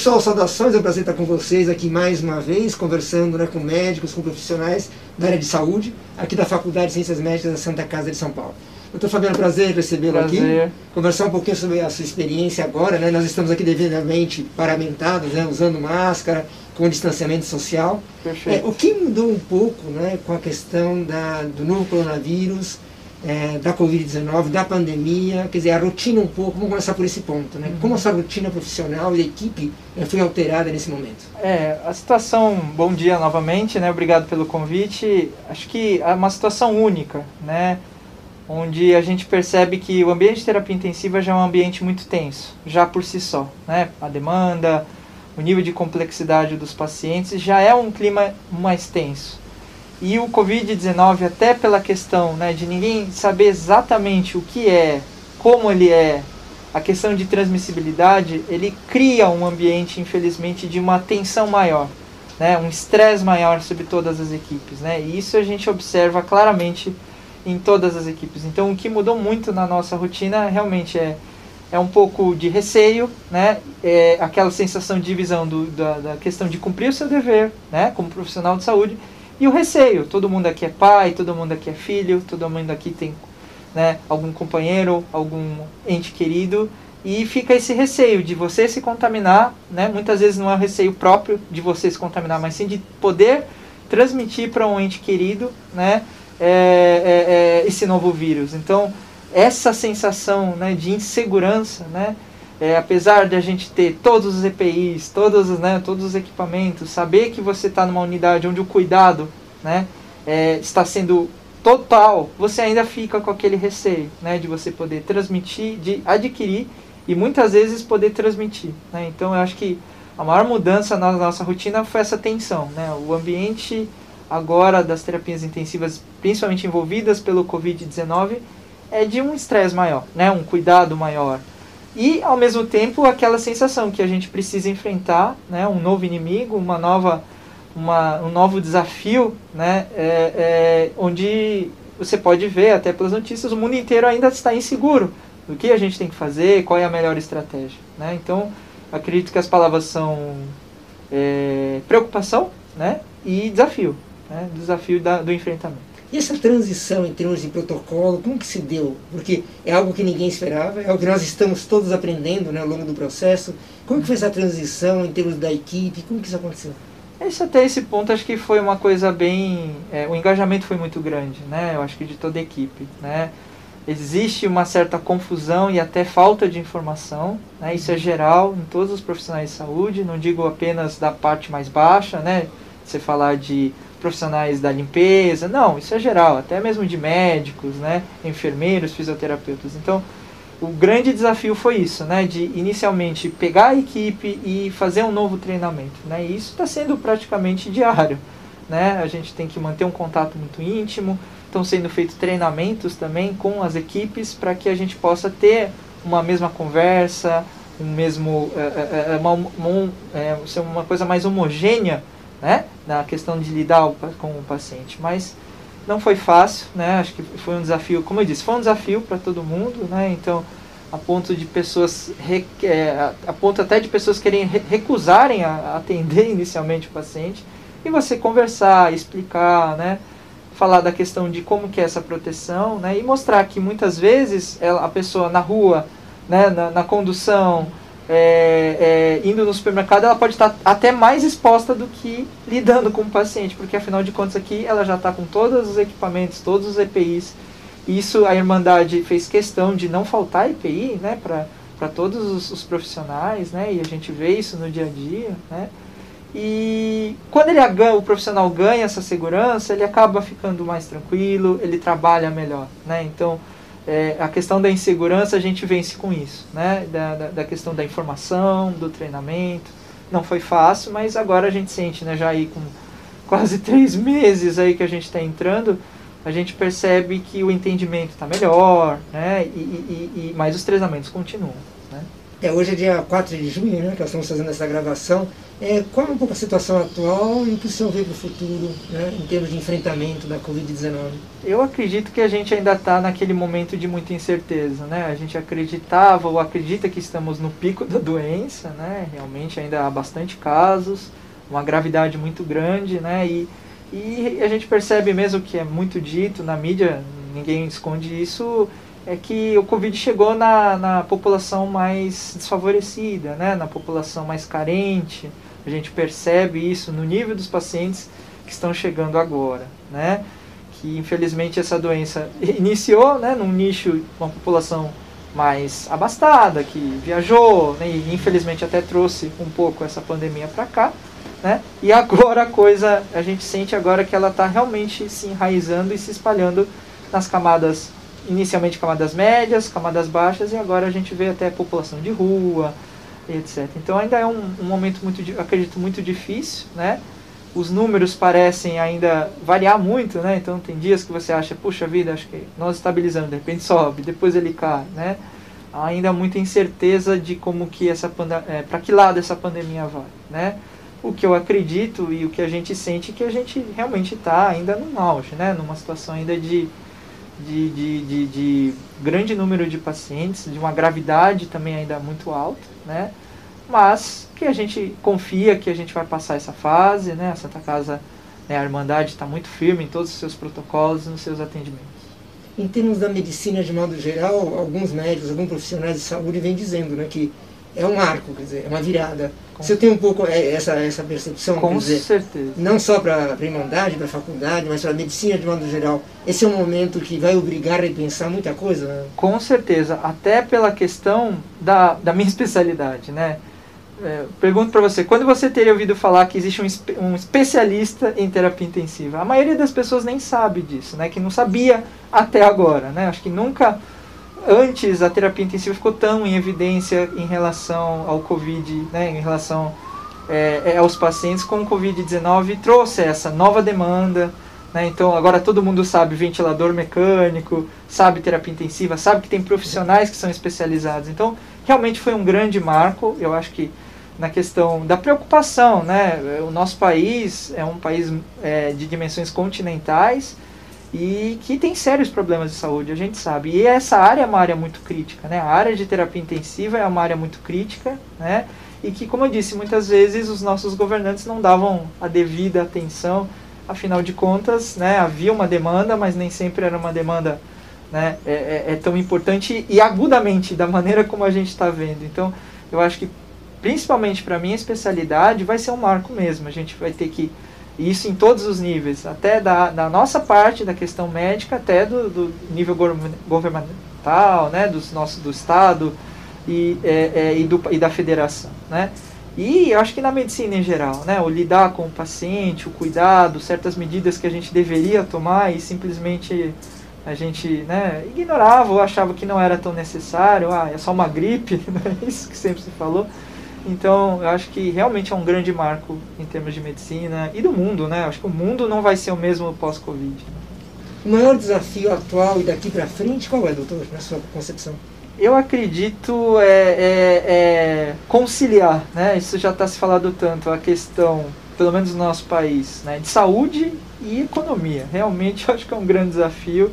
Pessoal, saudações, é um prazer estar com vocês aqui mais uma vez, conversando né, com médicos, com profissionais da área de saúde, aqui da Faculdade de Ciências Médicas da Santa Casa de São Paulo. Doutor Fabiano, prazer recebê-lo aqui. Conversar um pouquinho sobre a sua experiência agora, né? Nós estamos aqui devidamente paramentados, né? usando máscara, com distanciamento social. É, o que mudou um pouco né, com a questão da, do novo coronavírus, é, da Covid-19, da pandemia, quer dizer, a rotina um pouco, vamos começar por esse ponto, né? Como a sua rotina profissional e equipe é, foi alterada nesse momento? É, a situação, bom dia novamente, né? Obrigado pelo convite. Acho que é uma situação única, né? Onde a gente percebe que o ambiente de terapia intensiva já é um ambiente muito tenso, já por si só, né? A demanda, o nível de complexidade dos pacientes já é um clima mais tenso. E o Covid-19, até pela questão né, de ninguém saber exatamente o que é, como ele é, a questão de transmissibilidade, ele cria um ambiente, infelizmente, de uma tensão maior, né, um estresse maior sobre todas as equipes. Né, e isso a gente observa claramente em todas as equipes. Então, o que mudou muito na nossa rotina realmente é, é um pouco de receio, né, é aquela sensação de visão do, da, da questão de cumprir o seu dever né, como profissional de saúde e o receio, todo mundo aqui é pai, todo mundo aqui é filho, todo mundo aqui tem né, algum companheiro, algum ente querido, e fica esse receio de você se contaminar, né? muitas vezes não é o receio próprio de você se contaminar, mas sim de poder transmitir para um ente querido né, é, é, é, esse novo vírus. Então, essa sensação né, de insegurança, né, é, apesar de a gente ter todos os EPIs, todos, né, todos os equipamentos, saber que você está numa unidade onde o cuidado né, é, está sendo total, você ainda fica com aquele receio né, de você poder transmitir, de adquirir e muitas vezes poder transmitir. Né? Então eu acho que a maior mudança na nossa rotina foi essa tensão. Né? O ambiente agora das terapias intensivas, principalmente envolvidas pelo Covid-19, é de um estresse maior, né? um cuidado maior e ao mesmo tempo aquela sensação que a gente precisa enfrentar né, um novo inimigo, uma nova, uma, um novo desafio, né, é, é, onde você pode ver até pelas notícias o mundo inteiro ainda está inseguro do que a gente tem que fazer, qual é a melhor estratégia. Né? Então acredito que as palavras são é, preocupação né, e desafio, né, desafio da, do enfrentamento. E essa transição em termos de protocolo, como que se deu? Porque é algo que ninguém esperava, é algo que nós estamos todos aprendendo né, ao longo do processo. Como que foi essa transição em termos da equipe? Como que isso aconteceu? Esse, até esse ponto acho que foi uma coisa bem... É, o engajamento foi muito grande, né? Eu acho que de toda a equipe, né? Existe uma certa confusão e até falta de informação, né? Isso é geral em todos os profissionais de saúde, não digo apenas da parte mais baixa, né? Você falar de profissionais da limpeza, não, isso é geral, até mesmo de médicos, né, enfermeiros, fisioterapeutas. Então, o grande desafio foi isso, né, de inicialmente pegar a equipe e fazer um novo treinamento, né, e isso está sendo praticamente diário, né, a gente tem que manter um contato muito íntimo, estão sendo feitos treinamentos também com as equipes para que a gente possa ter uma mesma conversa, um mesmo, é, é, uma, uma, é, uma coisa mais homogênea né? Na questão de lidar com o paciente. Mas não foi fácil, né? Acho que foi um desafio, como eu disse, foi um desafio para todo mundo, né? Então, a ponto de pessoas, é, a ponto até de pessoas querem recusarem a atender inicialmente o paciente, e você conversar, explicar, né? Falar da questão de como que é essa proteção, né? E mostrar que muitas vezes ela, a pessoa na rua, né? na, na condução, é, é, indo no supermercado, ela pode estar até mais exposta do que lidando com o paciente, porque afinal de contas aqui ela já está com todos os equipamentos, todos os EPIs. Isso a Irmandade fez questão de não faltar EPI né, para todos os, os, profissionais, né, e a gente vê isso no dia a dia. Né, e quando ele, o profissional ganha essa segurança, ele acaba ficando mais tranquilo, ele trabalha melhor. Né, então, é, a questão da insegurança a gente vence com isso, né? Da, da, da, questão da informação, do treinamento. Não foi fácil, mas agora a gente sente, né? Já aí com quase três meses aí que a gente está entrando, a gente percebe que o entendimento está melhor, né? E, e, e, mas os treinamentos continuam, né? É, hoje é dia 4 de junho, né, que nós estamos fazendo essa gravação. É, qual é um pouco a situação atual e o que o senhor vê para o futuro, né, em termos de enfrentamento da Covid-19? Eu acredito que a gente ainda está naquele momento de muita incerteza, né? A gente acreditava ou acredita que estamos no pico da doença, né? Realmente ainda há bastante casos, uma gravidade muito grande, né? E, e a gente percebe mesmo que é muito dito na mídia, ninguém esconde isso, é que o Covid chegou na, na população mais desfavorecida, né? na população mais carente. A gente percebe isso no nível dos pacientes que estão chegando agora. Né? Que infelizmente essa doença iniciou né, num nicho, uma população mais abastada, que viajou, né, e infelizmente até trouxe um pouco essa pandemia para cá. Né? E agora a coisa, a gente sente agora que ela está realmente se enraizando e se espalhando nas camadas inicialmente camadas médias, camadas baixas, e agora a gente vê até população de rua, etc. Então ainda é um, um momento muito, acredito, muito difícil, né? Os números parecem ainda variar muito, né? Então tem dias que você acha, puxa vida, acho que nós estabilizamos, de repente sobe, depois ele cai, né? Ainda muita incerteza de como que essa é, para que lado essa pandemia vai, né? O que eu acredito e o que a gente sente é que a gente realmente está ainda no auge, né? Numa situação ainda de de, de, de, de, grande número de pacientes, de uma gravidade também ainda muito alta, né? Mas que a gente confia que a gente vai passar essa fase, né? A Santa Casa, né, a Irmandade está muito firme em todos os seus protocolos e nos seus atendimentos. Em termos da medicina de modo geral, alguns médicos, alguns profissionais de saúde vêm dizendo né, que é um marco, quer dizer, é uma virada. Com Você tem um pouco é, essa, essa percepção? Com dizer, certeza. Não só para a Irmandade, para a faculdade, mas para a medicina de modo geral. Esse é um momento que vai obrigar a repensar muita coisa? Né? Com certeza, até pela questão da, da minha especialidade, né? É, pergunto para você, quando você teria ouvido falar que existe um, um especialista em terapia intensiva? A maioria das pessoas nem sabe disso, né? Que não sabia até agora, né? Acho que nunca antes a terapia intensiva ficou tão em evidência em relação ao Covid, né, em relação é, aos pacientes com Covid-19, trouxe essa nova demanda. Né, então agora todo mundo sabe ventilador mecânico, sabe terapia intensiva, sabe que tem profissionais que são especializados. Então realmente foi um grande marco, eu acho que na questão da preocupação, né? O nosso país é um país é, de dimensões continentais, e que tem sérios problemas de saúde, a gente sabe. E essa área é uma área muito crítica, né? A área de terapia intensiva é uma área muito crítica, né? E que, como eu disse, muitas vezes os nossos governantes não davam a devida atenção. Afinal de contas, né, havia uma demanda, mas nem sempre era uma demanda né, é, é, é tão importante e agudamente da maneira como a gente está vendo. Então, eu acho que, principalmente para a minha especialidade, vai ser um marco mesmo. A gente vai ter que isso em todos os níveis, até da, da nossa parte, da questão médica, até do, do nível governamental, né, dos nosso, do Estado e, é, é, e, do, e da federação. Né? E eu acho que na medicina em geral, né, o lidar com o paciente, o cuidado, certas medidas que a gente deveria tomar e simplesmente a gente né, ignorava ou achava que não era tão necessário, ah, é só uma gripe, não é isso que sempre se falou. Então, eu acho que realmente é um grande marco em termos de medicina e do mundo, né? Eu acho que o mundo não vai ser o mesmo pós-Covid. O maior desafio atual e daqui para frente, qual é, doutor, na sua concepção? Eu acredito é, é, é conciliar, né? Isso já está se falando tanto, a questão, pelo menos no nosso país, né? de saúde e economia. Realmente, eu acho que é um grande desafio,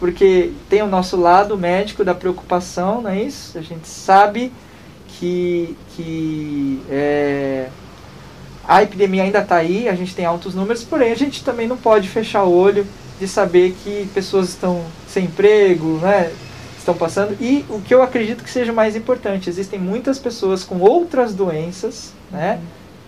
porque tem o nosso lado médico da preocupação, não é isso? A gente sabe que, que é, a epidemia ainda está aí, a gente tem altos números, porém a gente também não pode fechar o olho de saber que pessoas estão sem emprego, né, estão passando. E o que eu acredito que seja mais importante, existem muitas pessoas com outras doenças, né,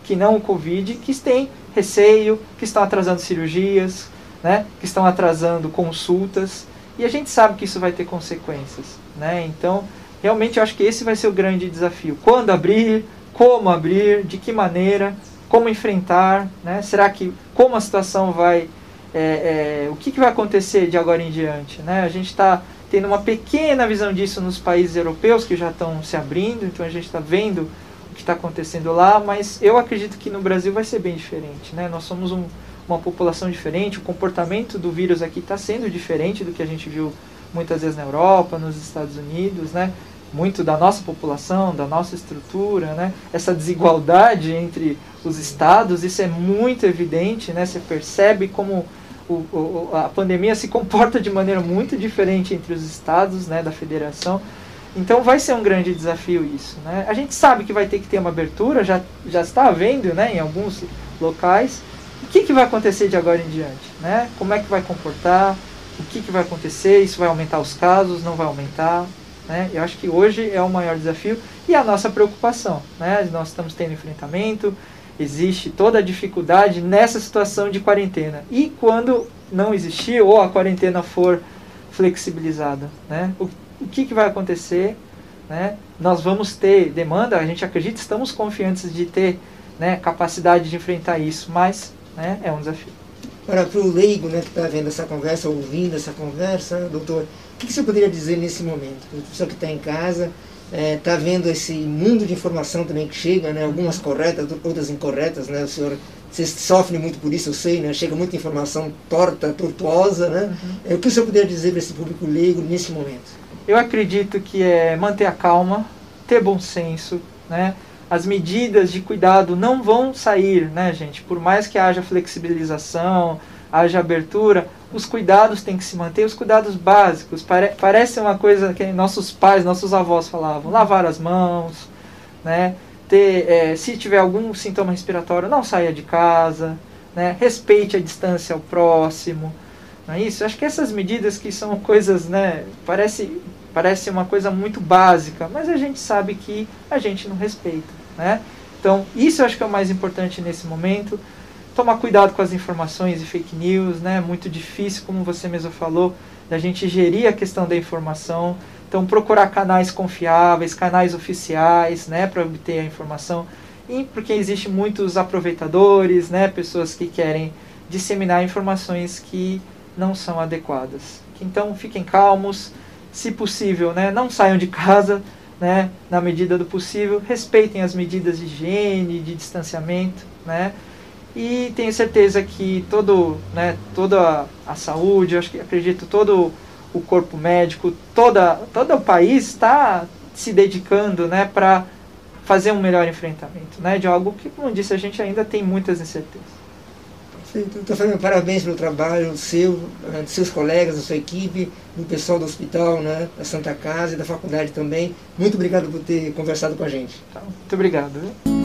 que não o Covid, que têm receio, que estão atrasando cirurgias, né, que estão atrasando consultas, e a gente sabe que isso vai ter consequências, né? Então, Realmente eu acho que esse vai ser o grande desafio. Quando abrir, como abrir, de que maneira, como enfrentar, né? Será que como a situação vai, é, é, o que, que vai acontecer de agora em diante, né? A gente está tendo uma pequena visão disso nos países europeus que já estão se abrindo, então a gente está vendo o que está acontecendo lá, mas eu acredito que no Brasil vai ser bem diferente, né? Nós somos um, uma população diferente, o comportamento do vírus aqui está sendo diferente do que a gente viu muitas vezes na Europa, nos Estados Unidos, né? muito da nossa população, da nossa estrutura, né? essa desigualdade entre os estados, isso é muito evidente, né? você percebe como o, o, a pandemia se comporta de maneira muito diferente entre os estados né, da federação. Então vai ser um grande desafio isso. Né? A gente sabe que vai ter que ter uma abertura, já, já está havendo né, em alguns locais. O que, que vai acontecer de agora em diante? Né? Como é que vai comportar? O que, que vai acontecer? Isso vai aumentar os casos? Não vai aumentar? Né? Eu acho que hoje é o maior desafio e a nossa preocupação. Né? Nós estamos tendo enfrentamento, existe toda a dificuldade nessa situação de quarentena. E quando não existir ou a quarentena for flexibilizada, né? o, o que, que vai acontecer? Né? Nós vamos ter demanda, a gente acredita, estamos confiantes de ter né, capacidade de enfrentar isso, mas né, é um desafio. Para, para o leigo né, que está vendo essa conversa, ouvindo essa conversa, doutor, o que, que você poderia dizer nesse momento? Para a pessoa que está em casa, está é, tá vendo esse mundo de informação também que chega, né, algumas corretas, outras incorretas, né, o senhor você sofre muito por isso, eu sei, né? Chega muita informação torta, tortuosa, né? Uhum. É, o que o senhor poderia dizer para esse público leigo nesse momento? Eu acredito que é manter a calma, ter bom senso, né? As medidas de cuidado não vão sair, né, gente? Por mais que haja flexibilização, haja abertura, os cuidados têm que se manter, os cuidados básicos. Pare parece uma coisa que nossos pais, nossos avós falavam: lavar as mãos, né? Ter, é, se tiver algum sintoma respiratório, não saia de casa, né? respeite a distância ao próximo. Não é isso? Acho que essas medidas que são coisas, né? Parece, parece uma coisa muito básica, mas a gente sabe que a gente não respeita, né? Então, isso eu acho que é o mais importante nesse momento tomar cuidado com as informações e fake news, né? Muito difícil, como você mesmo falou, da gente gerir a questão da informação. Então, procurar canais confiáveis, canais oficiais, né, para obter a informação. E porque existe muitos aproveitadores, né, pessoas que querem disseminar informações que não são adequadas. Então, fiquem calmos, se possível, né, não saiam de casa, né, na medida do possível, respeitem as medidas de higiene, de distanciamento, né, e tenho certeza que todo, né, toda a saúde, acho que acredito todo o corpo médico, toda, todo o país está se dedicando né, para fazer um melhor enfrentamento né, de algo que, como disse, a gente ainda tem muitas incertezas. Estou fazendo parabéns pelo trabalho seu, eh, dos seus colegas, da sua equipe, do pessoal do hospital, né, da Santa Casa e da faculdade também. Muito obrigado por ter conversado com a gente. Tá, muito obrigado.